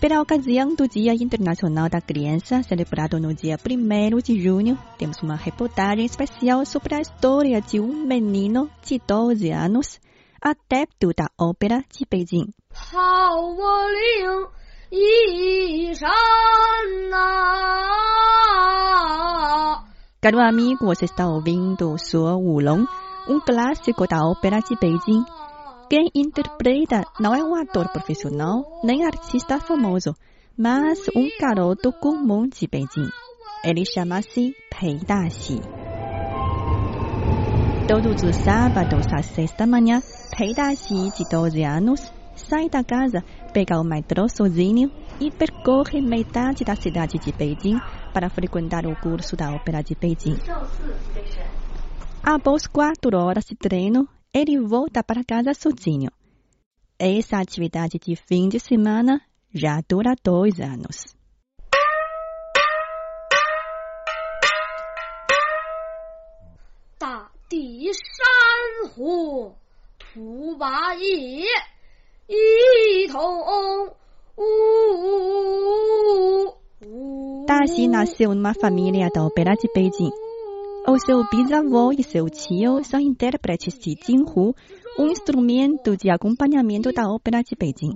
Pela ocasião do Dia Internacional da Criança, celebrado no dia 1 de junho, temos uma reportagem especial sobre a história de um menino de 12 anos, adepto da ópera de Beijing. 好我领一山呐、 Caro amigo, você está ouvindo Sua Wulong, um clássico da ópera de Beijing. Quem interpreta não é um ator profissional nem artista famoso, mas um garoto comum de Beijing. Ele chama-se Pei Daxi. Todos os sábados às seis da manhã, Pei Daxi, de 12 anos, sai da casa, pega o metrô sozinho e percorre metade da cidade de Beijing para frequentar o curso da ópera de Beijing. Após quatro horas de treino, ele volta para casa sozinho. Essa atividade de fim de semana já dura dois anos. 大地山河图霸业，一同呜呜。 Daxi nasceu numa família da ópera de Beijing. O seu bisavô e seu tio são intérpretes de Jinghu, um instrumento de acompanhamento da ópera de Beijing.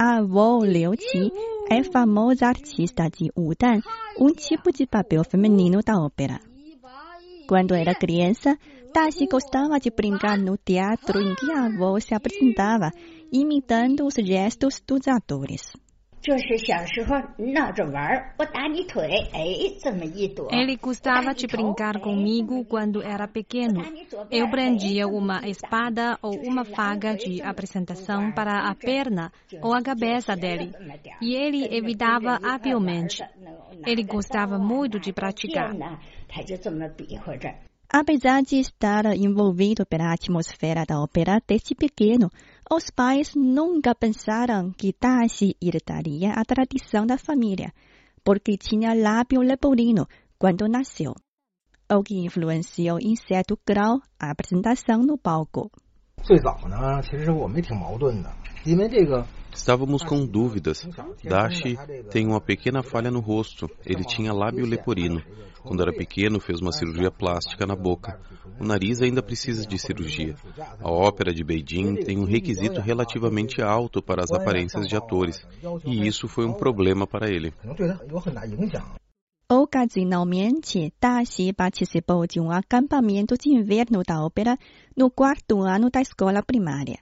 A avó Liu Qi é famosa artista de Wudan, um tipo de papel feminino da ópera. Quando era criança, Daxi gostava de brincar no teatro em que a avó se apresentava, imitando os gestos dos atores. Ele gostava de brincar comigo quando era pequeno. Eu prendia uma espada ou uma faga de apresentação para a perna ou a cabeça dele, e ele evitava habilmente. Ele gostava muito de praticar. Apesar de estar envolvido pela atmosfera da ópera desde pequeno, os pais nunca pensaram que Daxi herdaria a tradição da família, porque tinha lábio leporino quando nasceu, o que influenciou em certo grau a apresentação no palco. 最早呢，其实我们也挺矛盾的，因为这个 Estávamos com dúvidas. Dashi tem uma pequena falha no rosto. Ele tinha lábio leporino. Quando era pequeno, fez uma cirurgia plástica na boca. O nariz ainda precisa de cirurgia. A ópera de Beijing tem um requisito relativamente alto para as aparências de atores, e isso foi um problema para ele. Ocasionalmente, Daxi participou de um acampamento de inverno da ópera no quarto ano da escola primária.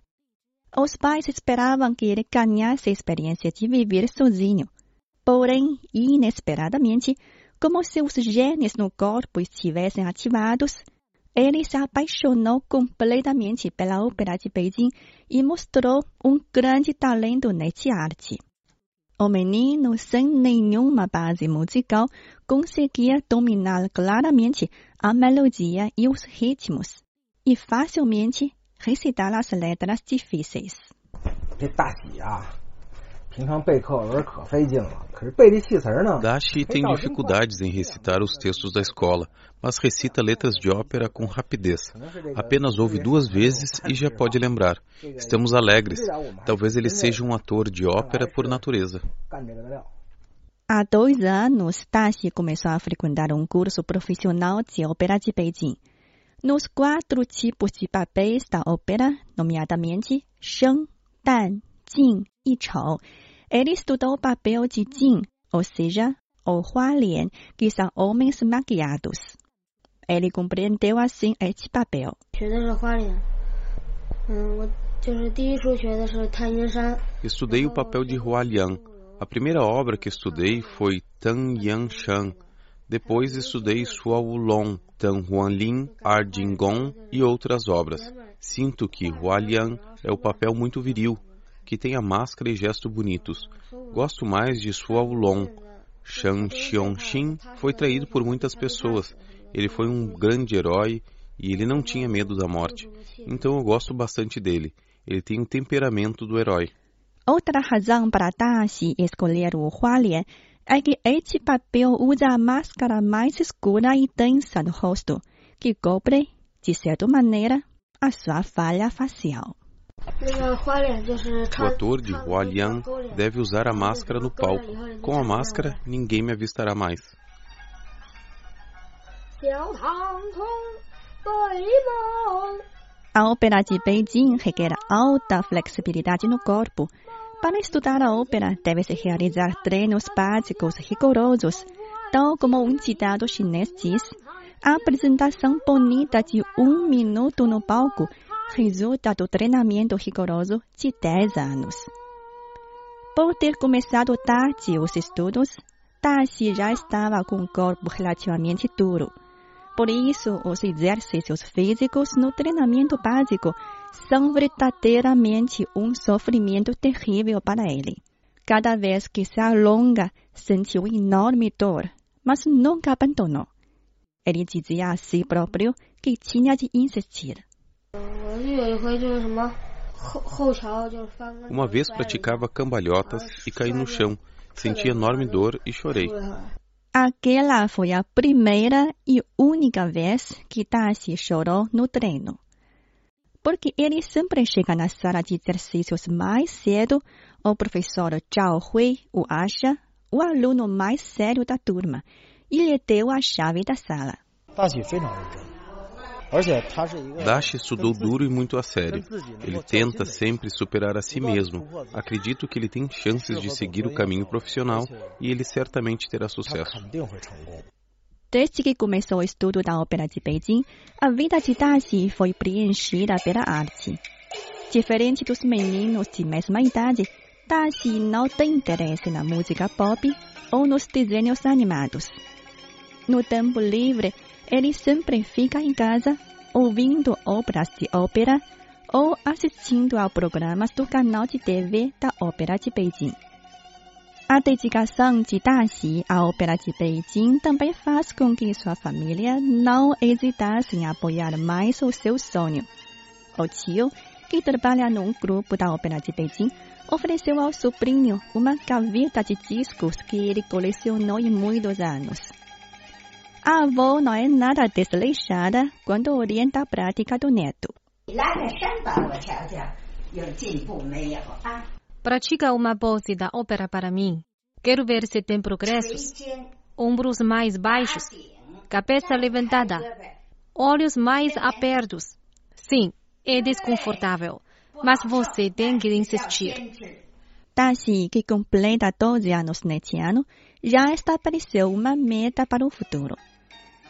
Os pais esperavam que ele ganhasse a experiência de viver sozinho. Porém, inesperadamente, como seus genes no corpo estivessem ativados, ele se apaixonou completamente pela ópera de Beijing e mostrou um grande talento nessa arte. O menino, sem nenhuma base musical, conseguia dominar claramente a melodia e os ritmos, e facilmente recitar as letras difíceis. Prepare-se, ah! 平常背课文可费劲了，可是背这戏词儿呢， Dashi tem dificuldades em recitar os textos da escola, mas recita letras de ópera com rapidez. Apenas ouve duas vezes e já pode lembrar. Estamos alegres. Talvez ele seja um ator de ópera por natureza. 干这个的料。 Há dois anos, Dashi começou a frequentar um curso profissional de ópera de Beijing. Nos quatro tipos de papéis da ópera, nomeadamente Sheng, Dan, Jing e Chou, ele estudou papel de Jin, ou seja, o Hualien, que são homens maquiados. Ele compreendeu assim este papel. Estudei o papel de Hualian. A primeira obra que estudei foi Tan Yan Shan. Depois estudei Sua Wulong, Tan Huanlin, Ar e outras obras. Sinto que Hualian é o papel muito viril, que tem a máscara e gesto bonitos. Gosto mais de Sua Wulong. Shang Xiongxin foi traído por muitas pessoas Ele foi um grande herói e ele não tinha medo da morte. Então eu gosto bastante dele. Ele tem o temperamento do herói. Outra razão para Dashi escolher o Hualien é que este papel usa a máscara mais escura e densa do rosto, que cobre, de certa maneira, a sua falha facial. O ator de Hualien deve usar a máscara no palco. Com a máscara, ninguém me avistará mais. A ópera de Beijing requer alta flexibilidade no corpo. Para estudar a ópera, deve-se realizar treinos básicos rigorosos, tal como um ditado chinês diz. A apresentação bonita de um minuto no palco resulta do treinamento rigoroso de 10 anos. Por ter começado tarde os estudos, Dashi já estava com o corpo relativamente duro. Por isso, os exercícios físicos no treinamento básico são verdadeiramente um sofrimento terrível para ele. Cada vez que se alonga, sentiu enorme dor, mas nunca abandonou. Ele dizia a si próprio que tinha de insistir. Uma vez praticava cambalhotas e caí no chão. Senti enorme dor e chorei. Aquela foi a primeira e única vez que Dashi chorou no treino. Porque ele sempre chega na sala de exercícios mais cedo, o professor Zhao Hui o acha o aluno mais sério da turma e lhe deu a chave da sala. Dashi estudou duro e muito a sério. Ele tenta sempre superar a si mesmo. Acredito que ele tem chances de seguir o caminho profissional e ele certamente terá sucesso. Desde que começou o estudo da ópera de Beijing, a vida de Dashi foi preenchida pela arte. Diferente dos meninos de mesma idade, Dashi não tem interesse na música pop ou nos desenhos animados. No tempo livre, ele sempre fica em casa ouvindo obras de ópera ou assistindo a programas do canal de TV da Ópera de Beijing. A dedicação de Daxi à Ópera de Beijing também faz com que sua família não hesitasse em apoiar mais o seu sonho. O tio, que trabalha num grupo da Ópera de Beijing, ofereceu ao sobrinho uma gaveta de discos que ele colecionou em muitos anos. A avó não é nada desleixada quando orienta a prática do neto. Pratica uma pose da ópera para mim. Quero ver se tem progressos. Ombros mais baixos, cabeça levantada, olhos mais abertos. Sim, é desconfortável, mas você tem que insistir. Dashi, que completa 12 anos neste ano, já estabeleceu uma meta para o futuro.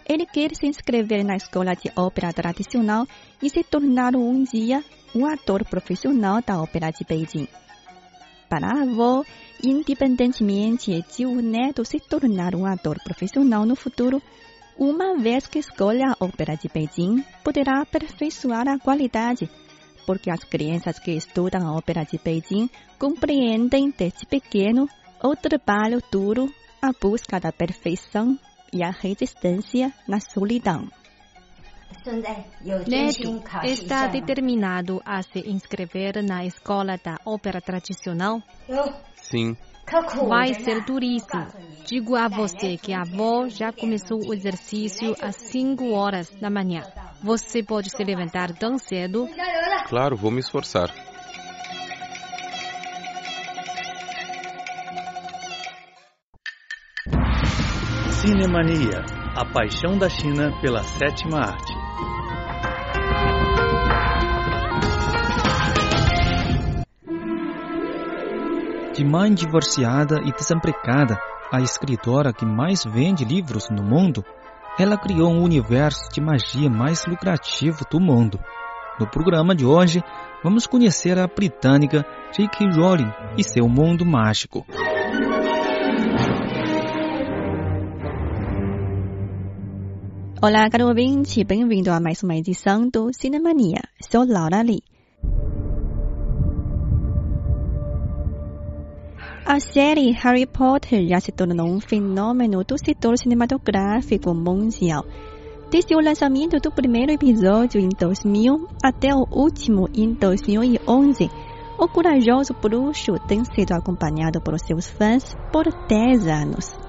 Ele quer se inscrever na escola de ópera tradicional e se tornar um dia um ator profissional da ópera de Beijing. Para a avó, independentemente de o neto se tornar um ator profissional no futuro, uma vez que escolha a ópera de Beijing, poderá aperfeiçoar a qualidade, porque as crianças que estudam a ópera de Beijing compreendem desde pequeno o trabalho duro, a busca da perfeição e a resistência na solidão. Neto está determinado a se inscrever na escola da ópera tradicional? Sim. Vai ser duríssimo. Digo a você que a avó já começou o exercício às 5 horas da manhã. Você pode se levantar tão cedo? Claro, vou me esforçar. Cinemania, a paixão da China pela sétima arte. De mãe divorciada e desempregada, a escritora que mais vende livros no mundo, ela criou um universo de magia mais lucrativo do mundo. No programa de hoje, vamos conhecer a britânica J.K. Rowling e seu mundo mágico. Olá, caro ouvinte, bem-vindo a mais uma edição do Cinemania. Sou Laura Lee. A série Harry Potter já se tornou um fenômeno do setor cinematográfico mundial. Desde o lançamento do primeiro episódio em 2000 até o último em 2011, o corajoso bruxo tem sido acompanhado por seus fãs por 10 anos.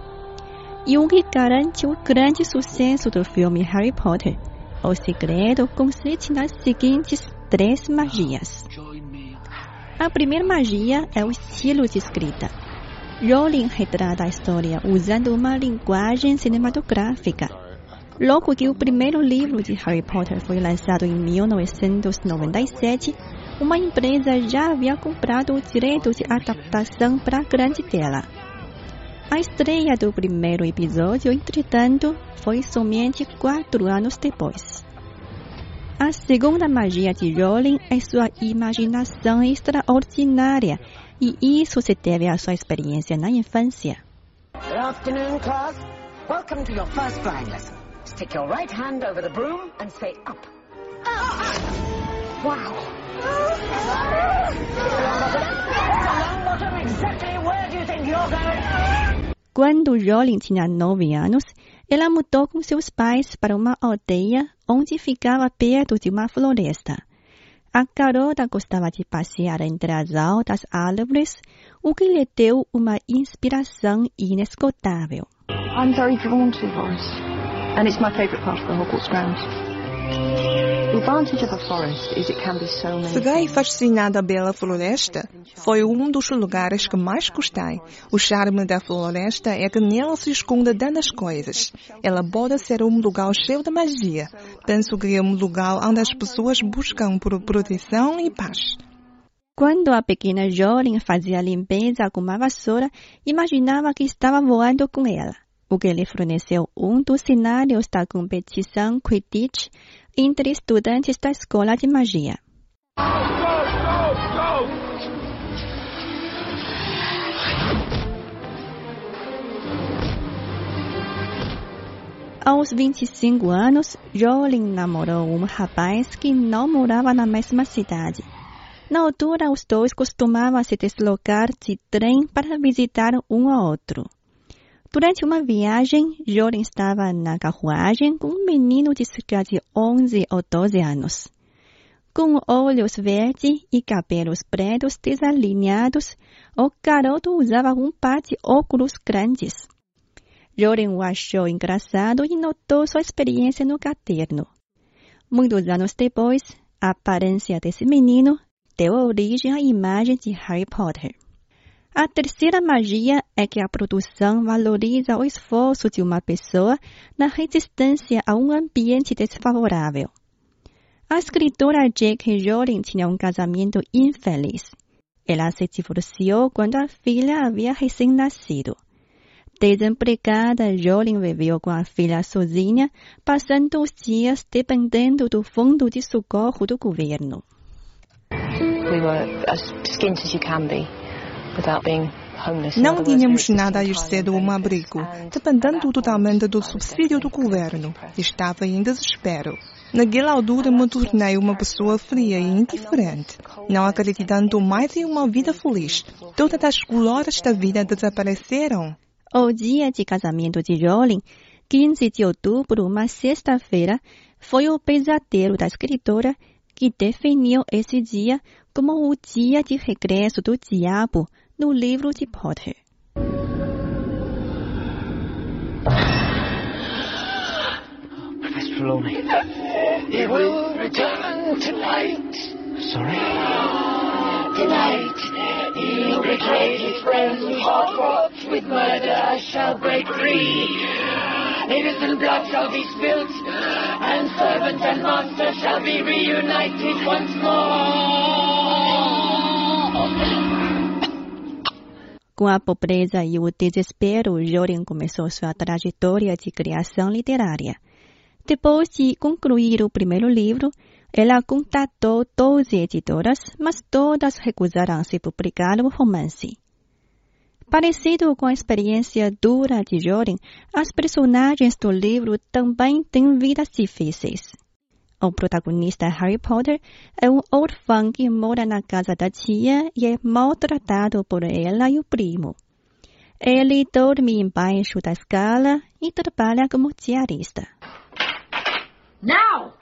Garante o grande sucesso do filme Harry Potter, o segredo consiste nas seguintes três magias. A primeira magia é o estilo de escrita. Rowling retrata a história usando uma linguagem cinematográfica Logo que o primeiro livro de Harry Potter foi lançado em 1997, uma empresa já havia comprado o direito de adaptação para a grande tela. A estreia do primeiro episódio, entretanto, foi somente quatro anos depois. A segunda magia de Rowling é sua imaginação extraordinária, e isso se deve à sua experiência na infância. Good afternoon, class. Welcome to your first flying lesson. Stick your right hand over the broom and say up. Wow. Exactly where do you think you're going? Quando Jolin tinha nove anos, ela mudou com seus pais para uma aldeia onde ficava perto de uma floresta. A garota gostava de passear entre as altas árvores, o que lhe deu uma inspiração inesgotável. I'm very drawn to forest. And it's my favorite part of the Hogwarts grounds. Fiquei fascinada pela floresta. Foi um dos lugares que mais gostei. O charme da floresta é que nela se esconde tantas coisas. Ela pode ser um lugar cheio de magia. Penso que é um lugar onde as pessoas buscam por proteção e paz. Quando a pequena Jorin fazia limpeza com uma vassoura, imaginava que estava voando com ela o que lhe forneceu um dos cenários da competição Quidditch entre estudantes da escola de magia. Aos 25 anos, Jolin namorou um rapaz que não morava na mesma cidade. Na altura, os dois costumavam se deslocar de trem para visitar um ao outro. Durante uma viagem, Joren estava na carruagem com um menino de cerca de 11 ou 12 anos. Com olhos verdes e cabelos pretos desalinhados, o garoto usava um par de óculos grandes. Joren o achou engraçado e notou sua experiência no caderno. Muitos anos depois, a aparência desse menino deu origem à imagem de Harry Potter. A terceira magia é que a produção valoriza o esforço de uma pessoa na resistência a um ambiente desfavorável. A escritora J.K. Rowling tinha um casamento infeliz. Ela se divorciou quando a filha havia recém-nascido. Desempregada, Rowling viveu com a filha sozinha, passando os dias dependendo do fundo de socorro do governo. We were as skint as you can be. Não tínhamos nada a exceto um abrigo, dependendo totalmente do subsídio do governo. Estava em desespero. Naquela altura me tornei uma pessoa fria e indiferente, não acreditando mais em uma vida feliz. Todas as glórias da vida desapareceram. O dia de casamento de Rowling, 15 de outubro, uma sexta-feira, foi o pesadelo da escritora que definiu esse dia como o dia de regresso do diabo no livro de Potter. Professor Trelawney. He will return tonight. Sorry? Tonight, he'll betray his friends Hogwarts with murder shall break free. Innocent blood shall be spilt, and servant and master shall be reunited once more. Com a pobreza e o desespero, Jorin começou sua trajetória de criação literária. Depois de concluir o primeiro livro, ela contatou 12 editoras, mas todas recusaram-se publicar o romance. Parecido com a experiência dura de Jorin, as personagens do livro também têm vidas difíceis. O protagonista Harry Potter é um órfão que mora na casa da tia e é maltratado por ela e o primo. Ele dorme embaixo da escala e trabalha como diarista. Now!